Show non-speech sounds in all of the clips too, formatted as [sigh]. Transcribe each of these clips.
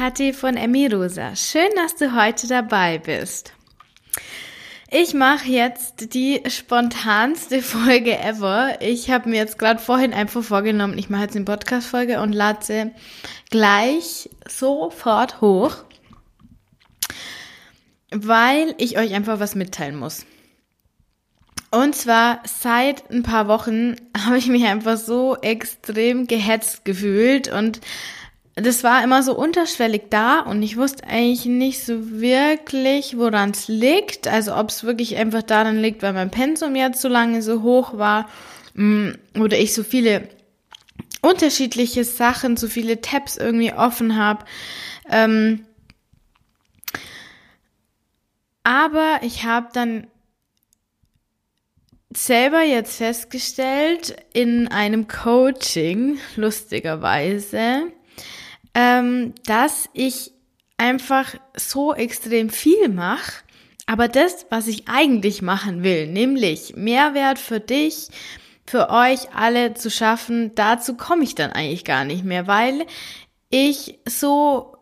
Kathi von Emirosa. Schön, dass du heute dabei bist. Ich mache jetzt die spontanste [laughs] Folge ever. Ich habe mir jetzt gerade vorhin einfach vorgenommen, ich mache jetzt eine Podcast-Folge und lade sie gleich sofort hoch, weil ich euch einfach was mitteilen muss. Und zwar seit ein paar Wochen [laughs] habe ich mich einfach so extrem gehetzt gefühlt und das war immer so unterschwellig da und ich wusste eigentlich nicht so wirklich, woran es liegt. Also ob es wirklich einfach daran liegt, weil mein Pensum jetzt so lange so hoch war mm, oder ich so viele unterschiedliche Sachen, so viele Tabs irgendwie offen habe. Ähm, aber ich habe dann selber jetzt festgestellt in einem Coaching, lustigerweise, ähm, dass ich einfach so extrem viel mache, aber das, was ich eigentlich machen will, nämlich Mehrwert für dich, für euch alle zu schaffen, dazu komme ich dann eigentlich gar nicht mehr, weil ich so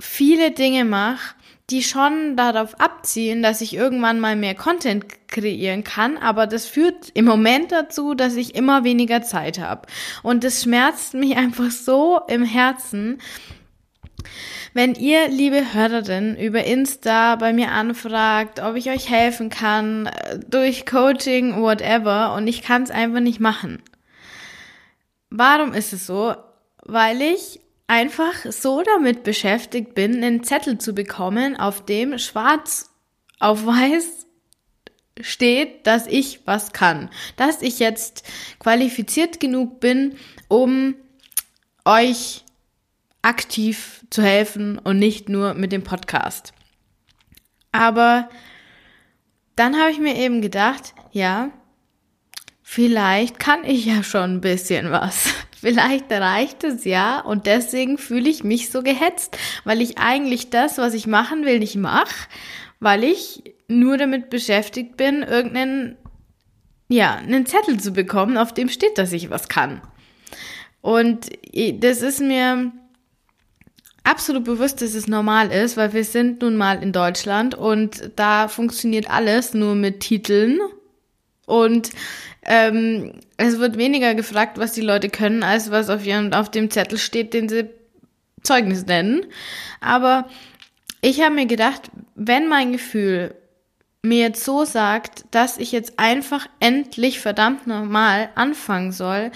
viele Dinge mache, die schon darauf abzielen, dass ich irgendwann mal mehr Content kreieren kann, aber das führt im Moment dazu, dass ich immer weniger Zeit habe. Und das schmerzt mich [laughs] einfach so im Herzen, wenn ihr, liebe Hörerin, über Insta bei mir anfragt, ob ich euch helfen kann, äh, durch Coaching, whatever, und ich kann es einfach nicht machen. Warum ist es so? Weil ich einfach so damit beschäftigt bin, einen Zettel zu bekommen, auf dem schwarz auf weiß steht, dass ich was kann, dass ich jetzt qualifiziert genug bin, um euch aktiv zu helfen und nicht nur mit dem Podcast. Aber dann habe ich mir eben gedacht, ja, vielleicht kann ich ja schon ein bisschen was. Vielleicht reicht es ja und deswegen fühle ich mich so gehetzt, weil ich eigentlich das, was ich machen will, nicht mache, weil ich nur damit beschäftigt bin, irgendeinen, ja, einen Zettel zu bekommen, auf dem steht, dass ich was kann. Und das ist mir absolut bewusst, dass es normal ist, weil wir sind nun mal in Deutschland und da funktioniert alles nur mit Titeln und ähm, es wird weniger gefragt, was die Leute können, als was auf, ihrem, auf dem Zettel steht, den sie Zeugnis nennen. Aber ich habe mir gedacht, wenn mein Gefühl mir jetzt so sagt, dass ich jetzt einfach endlich verdammt normal anfangen soll,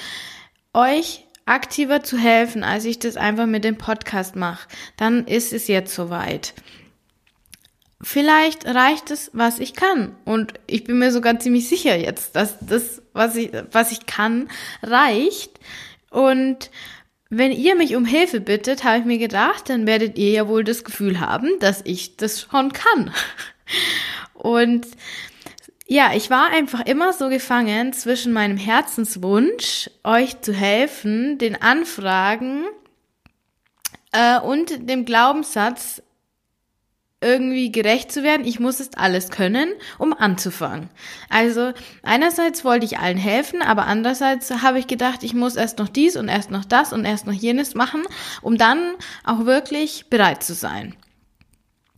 euch aktiver zu helfen, als ich das einfach mit dem Podcast mache, dann ist es jetzt soweit vielleicht reicht es, was ich kann. Und ich bin mir sogar ziemlich sicher jetzt, dass das, was ich, was ich kann, reicht. Und wenn ihr mich um Hilfe bittet, habe ich mir gedacht, dann werdet ihr ja wohl das Gefühl haben, dass ich das schon kann. [laughs] Und ja, ich war einfach immer so gefangen zwischen meinem Herzenswunsch, euch zu helfen, den Anfragen äh, und dem Glaubenssatz, irgendwie gerecht zu werden. Ich muss es alles können, um anzufangen. Also einerseits wollte ich allen helfen, aber andererseits habe ich gedacht, ich muss erst noch dies und erst noch das und erst noch jenes machen, um dann auch wirklich bereit zu sein.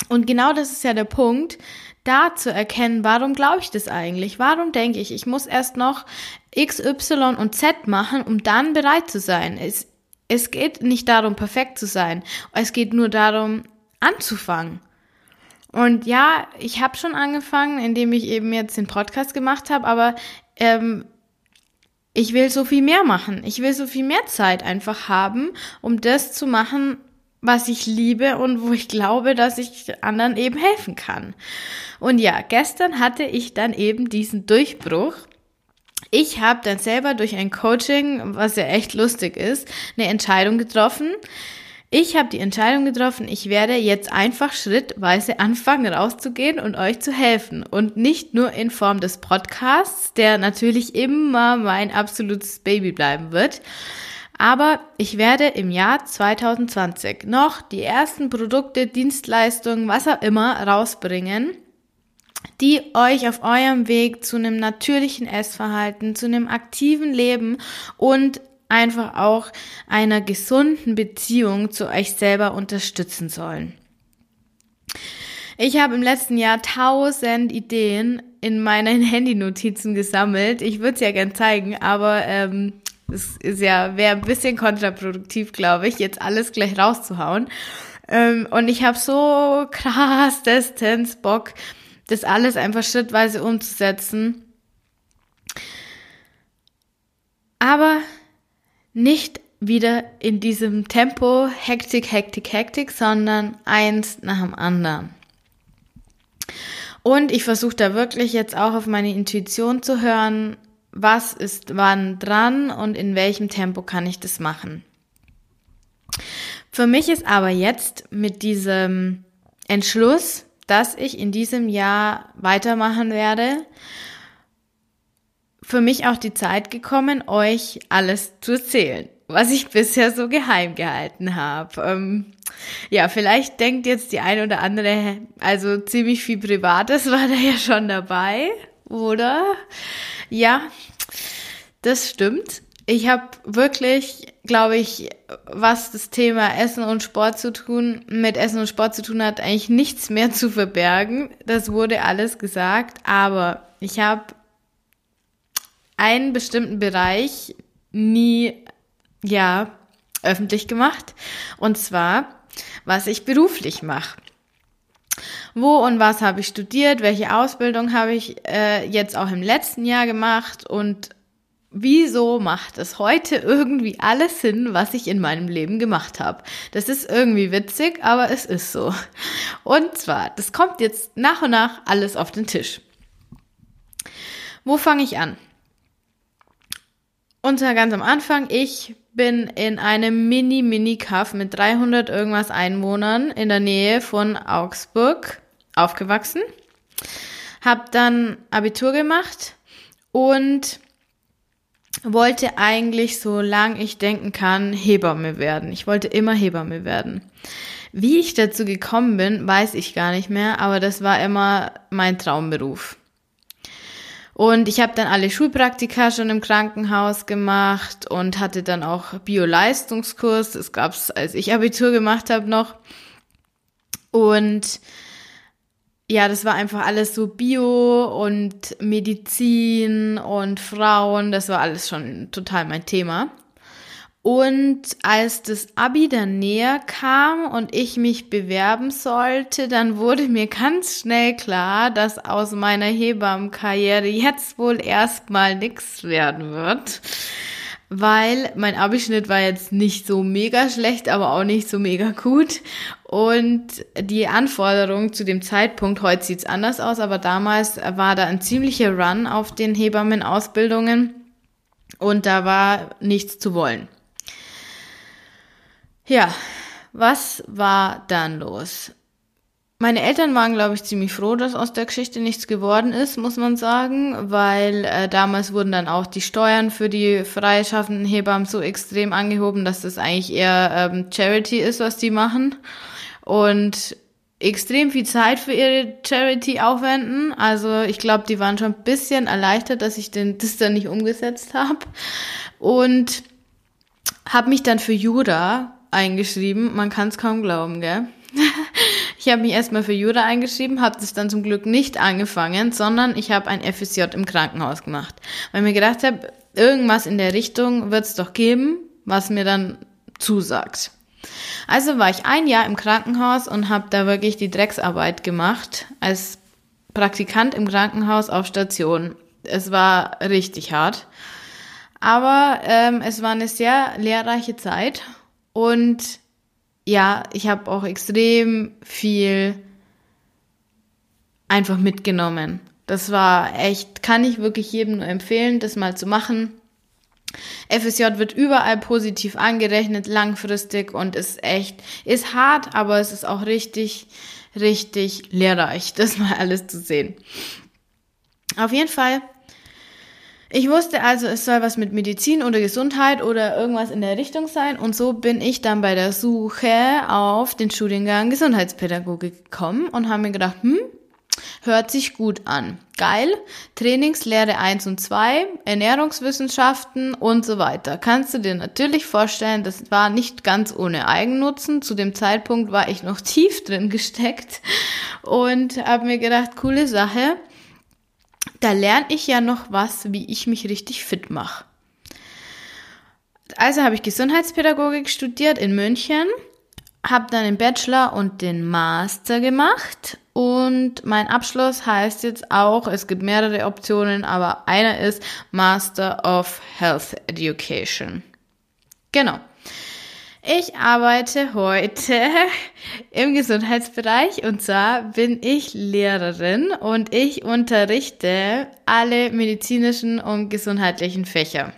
Und genau das ist ja der Punkt, da zu erkennen, warum glaube ich das eigentlich? Warum denke ich, ich muss erst noch X, Y und Z machen, um dann bereit zu sein? Es, es geht nicht darum, perfekt zu sein. Es geht nur darum, anzufangen. Und ja, ich habe schon angefangen, indem ich eben jetzt den Podcast gemacht habe, aber ähm, ich will so viel mehr machen. Ich will so viel mehr Zeit einfach haben, um das zu machen, was ich liebe und wo ich glaube, dass ich anderen eben helfen kann. Und ja, gestern hatte ich dann eben diesen Durchbruch. Ich habe dann selber durch ein Coaching, was ja echt lustig ist, eine Entscheidung getroffen, ich habe die Entscheidung getroffen, ich werde jetzt einfach schrittweise anfangen rauszugehen und euch zu helfen. Und nicht nur in Form des Podcasts, der natürlich immer mein absolutes Baby bleiben wird. Aber ich werde im Jahr 2020 noch die ersten Produkte, Dienstleistungen, was auch immer rausbringen, die euch auf eurem Weg zu einem natürlichen Essverhalten, zu einem aktiven Leben und einfach auch einer gesunden Beziehung zu euch selber unterstützen sollen. Ich habe im letzten Jahr tausend Ideen in meinen [laughs] Handynotizen gesammelt. Ich würde es ja gern zeigen, aber ähm, es ist ja wäre ein bisschen kontraproduktiv, glaube ich, jetzt alles gleich rauszuhauen. Ähm, und ich habe so krass Distance Bock, das alles einfach schrittweise umzusetzen. Aber nicht wieder in diesem Tempo Hektik, Hektik, Hektik, sondern eins nach dem anderen. Und ich versuche da wirklich jetzt auch auf meine Intuition zu hören, was ist wann dran und in welchem Tempo kann ich das machen. Für mich ist aber jetzt mit diesem Entschluss, dass ich in diesem Jahr weitermachen werde, für mich auch die Zeit gekommen, euch alles zu erzählen, was ich [laughs] bisher so geheim gehalten habe. Ähm, ja, vielleicht denkt jetzt die eine oder andere, also ziemlich viel Privates [laughs] war da ja schon dabei, oder? Ja, das stimmt. Ich habe wirklich, glaube ich, was das Thema Essen und Sport zu tun, mit Essen und Sport zu tun hat, eigentlich nichts mehr zu verbergen. Das wurde alles gesagt, aber ich habe einen bestimmten Bereich nie, ja, öffentlich gemacht. Und zwar, was ich beruflich mache. Wo und was habe ich studiert? Welche Ausbildung habe ich äh, jetzt auch im letzten Jahr gemacht? Und wieso macht es heute irgendwie alles Sinn, was ich in meinem Leben gemacht habe? Das ist irgendwie witzig, aber es ist so. Und zwar, das kommt jetzt nach und nach alles auf den Tisch. Wo fange ich an? Und zwar ganz am Anfang, ich bin in einem Mini-Mini-Kaff mit 300 irgendwas Einwohnern in der Nähe von Augsburg aufgewachsen. Hab dann Abitur gemacht und wollte eigentlich, solange ich denken kann, Hebamme werden. Ich wollte immer Hebamme werden. Wie ich dazu gekommen bin, weiß ich gar nicht mehr, aber das war immer mein Traumberuf. Und ich habe dann alle Schulpraktika schon im Krankenhaus gemacht und hatte dann auch Bio-Leistungskurs. Das gab's, als ich Abitur gemacht habe noch. Und ja, das war einfach alles so Bio und Medizin und Frauen, das war alles schon total mein Thema. Und als das Abi dann näher kam und ich mich bewerben sollte, dann wurde mir ganz schnell klar, dass aus meiner Hebammenkarriere jetzt wohl erstmal nichts werden wird weil mein Abischnitt war jetzt nicht so mega schlecht, aber auch nicht so mega gut. Und die Anforderung zu dem Zeitpunkt, heute sieht's anders aus, aber damals war da ein ziemlicher Run auf den Hebammenausbildungen und da war nichts zu wollen. Ja, was war dann los? Meine Eltern waren, glaube ich, ziemlich froh, dass aus der Geschichte nichts geworden ist, muss man sagen, weil äh, damals wurden dann auch die Steuern für die freischaffenden Hebammen so extrem angehoben, dass das eigentlich eher ähm, Charity ist, was die machen. Und extrem viel Zeit für ihre Charity aufwenden. Also ich glaube, die waren schon ein bisschen erleichtert, dass ich den, das dann nicht umgesetzt habe. Und habe mich dann für Jura eingeschrieben. Man kann es kaum glauben, gell? [laughs] Ich habe mich erstmal für Jura eingeschrieben, habe das dann zum Glück nicht angefangen, sondern ich habe ein FSJ im Krankenhaus gemacht, weil mir gedacht habe, irgendwas in der Richtung wird es doch geben, was mir dann zusagt. Also war ich ein Jahr im Krankenhaus und habe da wirklich die Drecksarbeit gemacht als Praktikant im Krankenhaus auf Station. Es war richtig hart, aber ähm, es war eine sehr lehrreiche Zeit und ja, ich habe auch extrem viel einfach mitgenommen. Das war echt, kann ich wirklich jedem nur empfehlen, das mal zu machen. FSJ wird überall positiv angerechnet, langfristig und ist echt, ist hart, aber es ist auch richtig, richtig lehrreich, [laughs] das mal alles zu sehen. Auf jeden Fall ich wusste also, es soll was mit Medizin oder Gesundheit oder irgendwas in der Richtung sein. Und so bin ich dann bei der Suche auf den Studiengang Gesundheitspädagogik gekommen und habe mir gedacht, hm, hört sich gut an. Geil. Trainingslehre 1 und 2, Ernährungswissenschaften und so weiter. Kannst du dir natürlich vorstellen, das war nicht ganz ohne Eigennutzen. Zu dem Zeitpunkt war ich noch [laughs] tief drin gesteckt und habe mir gedacht, coole Sache. Da lerne ich ja noch was, wie ich mich richtig fit mache. Also habe ich Gesundheitspädagogik studiert in München habe dann den Bachelor und den Master gemacht und mein Abschluss heißt jetzt auch, es gibt mehrere Optionen, aber einer ist Master of Health Education. Genau. Ich arbeite heute [laughs] im Gesundheitsbereich und zwar bin ich Lehrerin und ich unterrichte alle medizinischen und gesundheitlichen Fächer.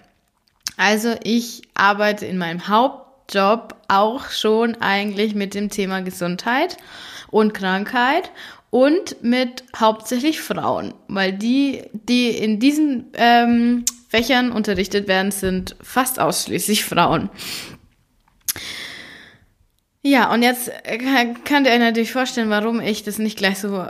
Also ich arbeite in meinem Haupt Job auch schon eigentlich mit dem Thema Gesundheit und Krankheit und mit hauptsächlich Frauen, weil die, die in diesen ähm, Fächern unterrichtet werden, sind fast ausschließlich Frauen. Ja, und jetzt könnt ihr natürlich vorstellen, warum ich das nicht gleich so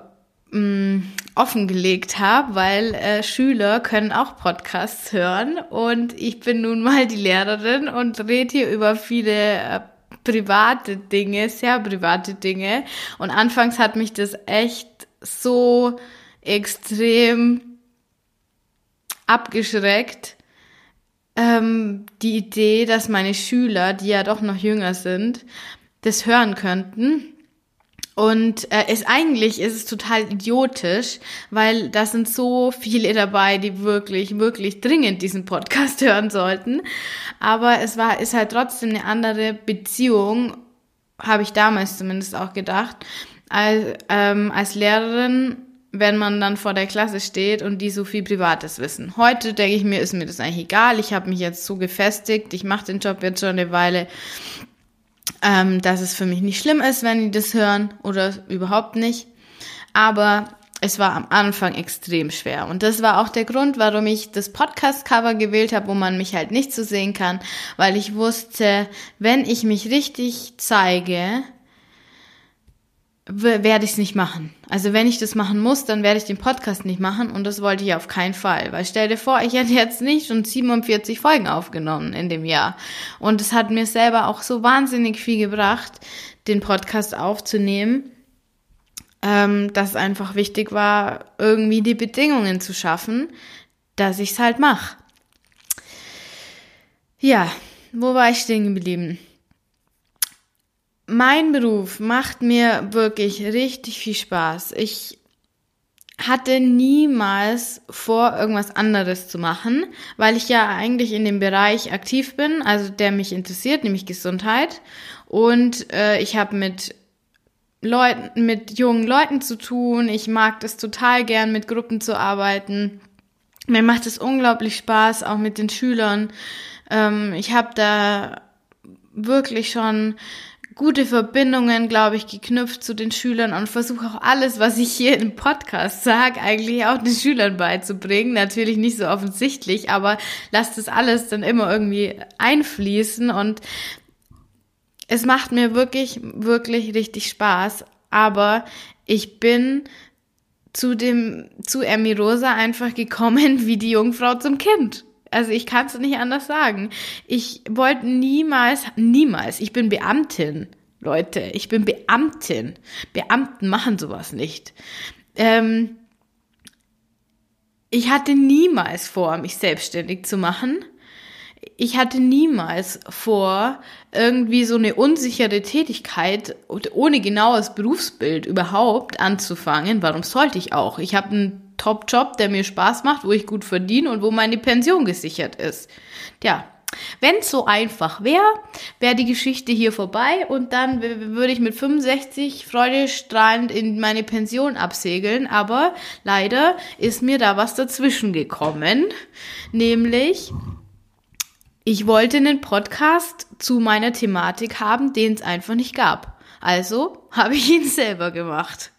mm, offengelegt habe, weil äh, Schüler können auch Podcasts hören und ich bin nun mal die Lehrerin und rede hier über viele äh, private Dinge, sehr private Dinge. Und anfangs hat mich das echt so extrem abgeschreckt, ähm, die Idee, dass meine Schüler, die ja doch noch jünger sind, das hören könnten. Und äh, ist eigentlich ist es total idiotisch, weil da sind so viele dabei, die wirklich, wirklich dringend diesen Podcast [laughs] hören sollten. Aber es war, ist halt trotzdem eine andere Beziehung, habe ich damals zumindest auch gedacht, als, ähm, als Lehrerin, wenn man dann vor der Klasse steht und die so viel Privates wissen. Heute denke ich mir, ist mir das eigentlich egal. Ich habe mich jetzt so gefestigt, ich mache den Job jetzt schon eine Weile ähm, dass es für mich nicht schlimm ist, wenn die das hören oder überhaupt nicht. Aber es war am Anfang extrem schwer. Und das war auch der Grund, warum ich das Podcast-Cover gewählt habe, wo man mich halt nicht so sehen kann, weil ich wusste, wenn ich mich richtig zeige, werde ich es nicht machen. Also wenn ich das machen muss, dann werde ich den Podcast nicht machen und das wollte ich auf keinen Fall. Weil stell dir vor, ich hätte jetzt nicht schon 47 Folgen aufgenommen in dem Jahr. Und es hat mir selber auch so wahnsinnig viel gebracht, den Podcast aufzunehmen, ähm, dass einfach wichtig war, irgendwie die Bedingungen zu schaffen, dass ich es halt mache. Ja, wo war ich stehen geblieben? Mein Beruf macht mir wirklich richtig viel Spaß. Ich hatte niemals vor, irgendwas anderes zu machen, weil ich ja eigentlich in dem Bereich aktiv bin, also der mich interessiert, nämlich Gesundheit. Und äh, ich habe mit Leuten, mit jungen Leuten zu tun. Ich mag das total gern, mit Gruppen zu arbeiten. Mir macht es unglaublich Spaß, auch mit den Schülern. Ähm, ich habe da wirklich schon gute Verbindungen, glaube ich, geknüpft zu den Schülern und versuche auch alles, was ich hier im Podcast sage, eigentlich auch den Schülern beizubringen. Natürlich nicht so offensichtlich, aber lasst das alles dann immer irgendwie einfließen und es macht mir wirklich, wirklich richtig Spaß. Aber ich bin zu dem, zu Emirosa einfach gekommen [laughs] wie die Jungfrau zum Kind. Also ich kann es nicht anders sagen. Ich wollte niemals, niemals, ich bin Beamtin, Leute, ich bin Beamtin. Beamten machen sowas nicht. Ähm, ich hatte niemals vor, mich selbstständig zu machen. Ich hatte niemals vor, irgendwie so eine unsichere Tätigkeit ohne genaues Berufsbild überhaupt anzufangen. Warum sollte ich auch? Ich habe einen Top-Job, der mir Spaß macht, wo ich gut verdiene und wo meine Pension gesichert ist. Tja, wenn es so einfach wäre, wäre die Geschichte hier vorbei und dann würde ich mit 65 freudestrahlend in meine Pension absegeln. Aber leider ist mir da was dazwischen gekommen, nämlich ich wollte einen Podcast zu meiner Thematik haben, den es einfach nicht gab. Also [laughs] habe ich ihn selber gemacht.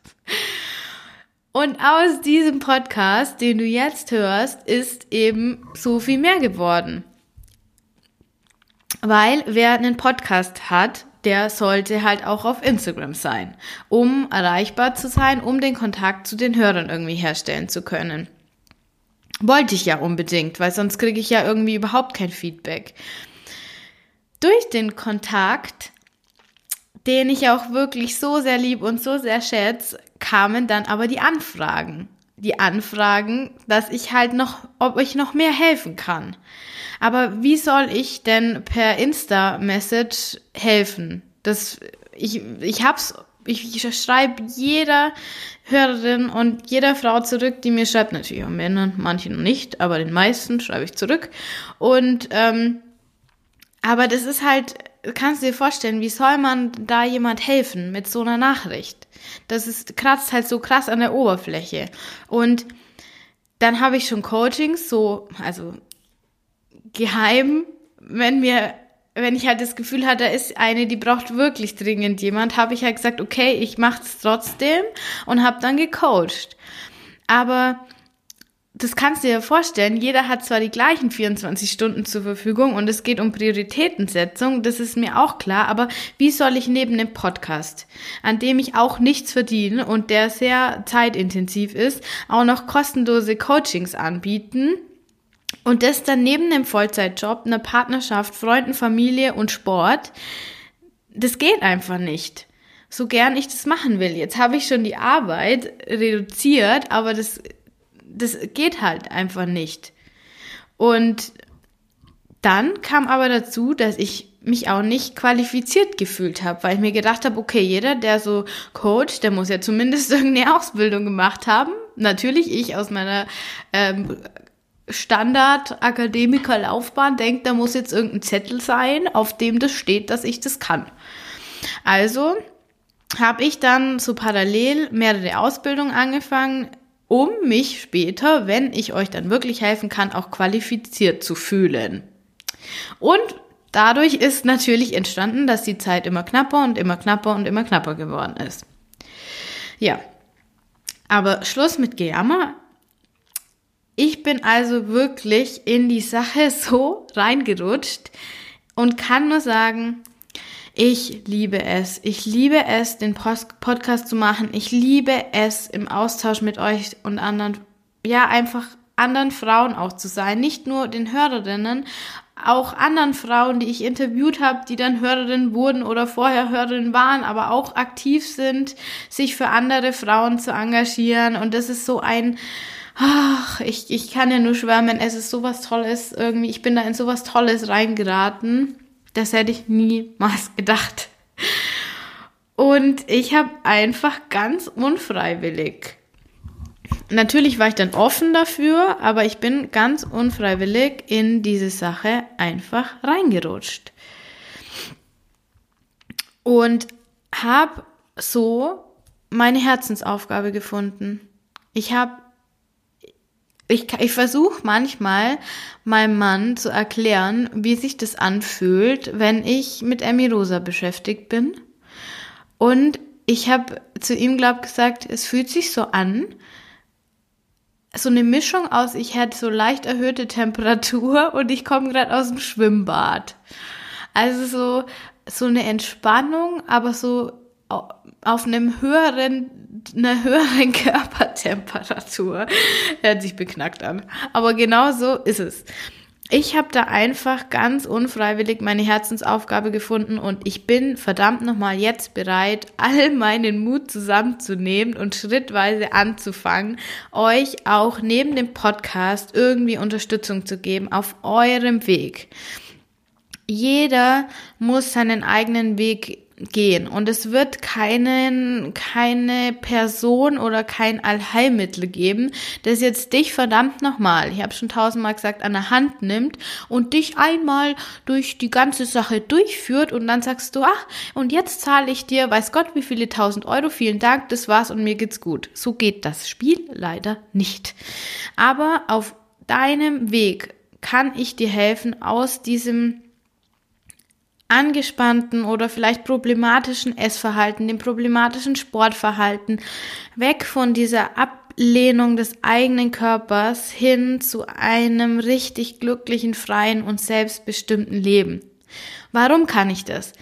Und aus diesem Podcast, den du jetzt hörst, ist eben so viel mehr geworden. Weil wer einen Podcast hat, der sollte halt auch auf Instagram sein, um erreichbar zu sein, um den Kontakt zu den Hörern irgendwie herstellen zu können. Wollte ich ja unbedingt, weil sonst kriege ich ja irgendwie überhaupt kein Feedback. Durch den Kontakt, den ich auch wirklich so sehr lieb und so sehr schätze, kamen dann aber die Anfragen. Die Anfragen, dass ich halt noch, ob ich noch mehr helfen kann. Aber wie soll ich denn per Insta-Message helfen? Das, ich, ich hab's, ich, ich schreibe jeder Hörerin und jeder Frau zurück, die mir schreibt, natürlich auch Männern, manchen nicht, aber den meisten schreibe ich zurück. Und ähm, aber das ist halt, kannst du dir vorstellen, wie soll man da jemand helfen mit so einer Nachricht? Das ist kratzt halt so krass an der Oberfläche. Und dann habe ich schon Coachings, so, also geheim, wenn mir, wenn ich halt das Gefühl hatte, da ist eine, die braucht wirklich dringend jemand, habe ich halt gesagt, okay, ich mach's trotzdem und habe dann gecoacht. Aber das kannst du dir vorstellen, jeder hat zwar die gleichen 24 Stunden zur Verfügung und es geht um Prioritätensetzung, das ist mir auch klar, aber wie soll ich neben dem Podcast, an dem ich auch nichts verdiene und der sehr zeitintensiv ist, auch noch kostenlose Coachings anbieten? Und das dann neben dem Vollzeitjob, einer Partnerschaft, Freunden, Familie und Sport, das geht einfach nicht. So gern ich das machen will. Jetzt habe ich schon die Arbeit reduziert, aber das das geht halt einfach nicht. Und dann kam aber dazu, dass ich mich auch nicht qualifiziert gefühlt habe, weil ich mir gedacht habe, okay, jeder, der so Coach, der muss ja zumindest [laughs] irgendeine Ausbildung gemacht haben. Natürlich ich aus meiner ähm, Standard-Akademiker-Laufbahn denkt, da muss jetzt irgendein Zettel sein, auf dem das steht, dass ich das kann. Also habe ich dann so parallel mehrere Ausbildungen angefangen, um mich später, wenn ich euch dann wirklich helfen kann, auch qualifiziert zu fühlen. Und dadurch ist natürlich entstanden, dass die Zeit immer knapper und immer knapper und immer knapper geworden ist. Ja, aber Schluss mit Gejammer. Ich bin also wirklich in die Sache [laughs] so reingerutscht und kann nur sagen, ich liebe es. Ich liebe es, den Post Podcast zu machen. Ich liebe es, im Austausch mit euch und anderen, ja, einfach anderen Frauen auch zu sein. Nicht nur den Hörerinnen, auch anderen Frauen, die ich interviewt habe, die dann Hörerinnen wurden oder vorher Hörerinnen waren, aber auch aktiv sind, sich für andere Frauen zu engagieren. Und das ist so ein, ach, ich, ich kann ja nur schwärmen, es ist sowas Tolles irgendwie. Ich bin da in sowas Tolles reingeraten. Das hätte ich niemals gedacht. Und ich habe einfach ganz unfreiwillig. Natürlich war ich dann offen dafür, aber ich bin ganz unfreiwillig in diese Sache einfach reingerutscht. Und habe so meine Herzensaufgabe gefunden. Ich habe ich, ich versuche manchmal meinem Mann zu erklären, wie sich das anfühlt, wenn ich mit Emmy Rosa beschäftigt bin. Und ich habe zu ihm, glaube gesagt, es fühlt sich so an, so eine Mischung aus, ich hätte so leicht erhöhte Temperatur [laughs] und ich komme gerade aus dem Schwimmbad. Also so, so eine Entspannung, aber so auf einem höheren, einer höheren [laughs] Körpertemperatur. Hört sich beknackt an. Aber genau so ist es. Ich habe da einfach ganz unfreiwillig meine Herzensaufgabe gefunden und ich bin verdammt nochmal jetzt bereit, all meinen Mut zusammenzunehmen und schrittweise anzufangen, euch auch neben dem Podcast irgendwie Unterstützung zu geben auf eurem Weg. Jeder muss seinen eigenen Weg gehen. Und es wird keinen, keine Person oder kein Allheilmittel geben, das jetzt dich verdammt nochmal, ich habe schon tausendmal gesagt, an der Hand nimmt und dich einmal durch die ganze Sache durchführt und dann sagst du, ach, und jetzt zahle ich dir, weiß Gott, wie viele tausend Euro, vielen Dank, das war's und mir geht's gut. So geht das Spiel leider nicht. Aber auf deinem Weg kann ich dir helfen, aus diesem angespannten oder vielleicht problematischen Essverhalten, dem problematischen Sportverhalten, weg von dieser Ablehnung des eigenen Körpers hin zu einem richtig glücklichen, freien und selbstbestimmten Leben. Warum kann ich das?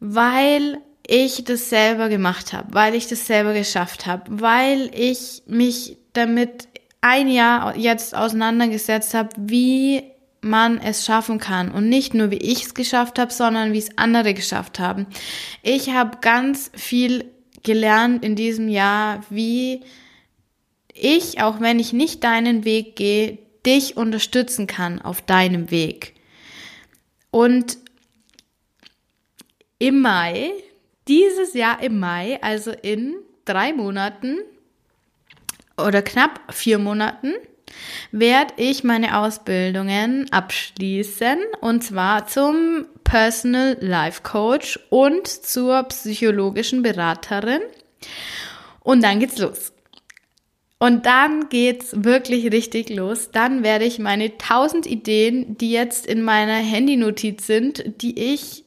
weil ich das selber gemacht habe, weil ich das selber geschafft habe, weil ich mich damit ein Jahr jetzt auseinandergesetzt habe, wie man es schaffen kann und nicht nur wie ich es geschafft habe, sondern wie es andere geschafft haben. Ich habe ganz viel gelernt in diesem Jahr, wie ich, auch wenn ich nicht deinen Weg gehe, dich unterstützen kann auf deinem Weg. Und im Mai, dieses Jahr im Mai, also in drei Monaten oder knapp vier Monaten, werde ich meine Ausbildungen abschließen und zwar zum Personal Life Coach und zur psychologischen Beraterin. Und dann geht's los. Und dann geht's wirklich richtig los. Dann werde ich meine 1000 Ideen, die jetzt in meiner Handynotiz sind, die ich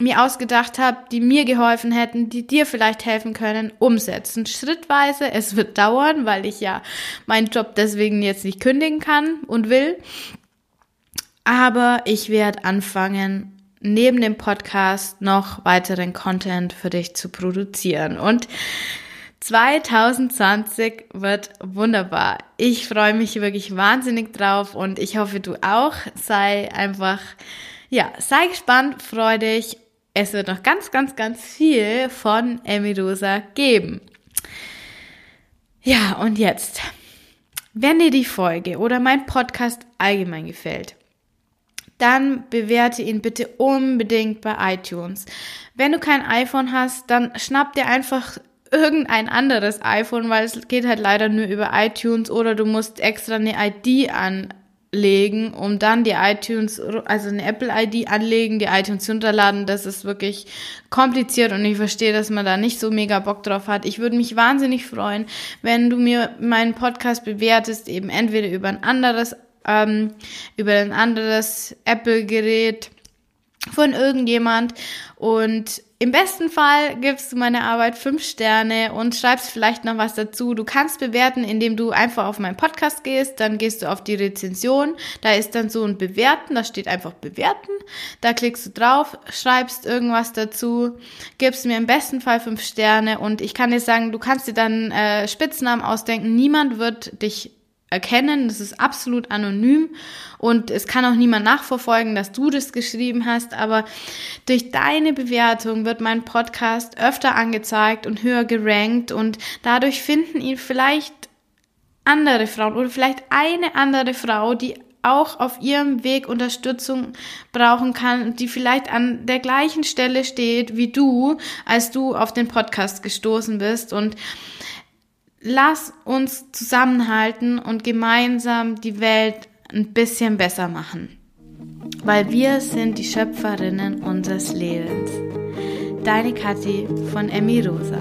mir ausgedacht habe, die mir geholfen hätten, die dir vielleicht helfen können, umsetzen. Schrittweise. Es wird dauern, weil ich ja meinen Job deswegen jetzt nicht kündigen kann und will. Aber ich werde anfangen, neben dem Podcast noch weiteren Content für dich zu produzieren. Und 2020 wird wunderbar. Ich freue mich wirklich wahnsinnig drauf und ich hoffe, du auch. Sei einfach, ja, sei gespannt, freu dich es wird noch ganz, ganz, ganz viel von Emidosa geben. Ja, und jetzt, wenn dir die Folge oder mein Podcast allgemein gefällt, dann bewerte ihn bitte unbedingt bei iTunes. Wenn du kein iPhone hast, dann schnapp dir einfach irgendein anderes iPhone, weil es geht halt leider nur über iTunes oder du musst extra eine ID an legen, um dann die iTunes, also eine Apple-ID anlegen, die iTunes runterladen. Das ist wirklich kompliziert und ich verstehe, dass man da nicht so mega Bock drauf hat. Ich würde mich wahnsinnig freuen, wenn du mir meinen Podcast bewertest, eben entweder über ein anderes, ähm, über ein anderes Apple-Gerät von irgendjemand und im besten Fall gibst du meine Arbeit fünf Sterne und schreibst vielleicht noch was dazu. Du kannst bewerten, indem du einfach auf meinen Podcast gehst, dann gehst du auf die Rezension, da ist dann so ein Bewerten, da steht einfach Bewerten, da klickst du drauf, schreibst irgendwas dazu, gibst mir im besten Fall fünf Sterne und ich kann dir sagen, du kannst dir dann äh, Spitznamen ausdenken, niemand wird dich erkennen. Das ist absolut anonym und es kann auch niemand nachverfolgen, dass du das geschrieben hast. Aber durch deine Bewertung wird mein Podcast öfter angezeigt und höher gerankt und dadurch finden ihn vielleicht andere Frauen oder vielleicht eine andere Frau, die auch auf ihrem Weg Unterstützung brauchen kann, die vielleicht an der gleichen Stelle steht wie du, als du auf den Podcast gestoßen bist und lass uns zusammenhalten und gemeinsam die Welt ein bisschen besser machen. Weil wir sind die Schöpferinnen unseres Lebens. Deine Kathi von Emmy Rosa.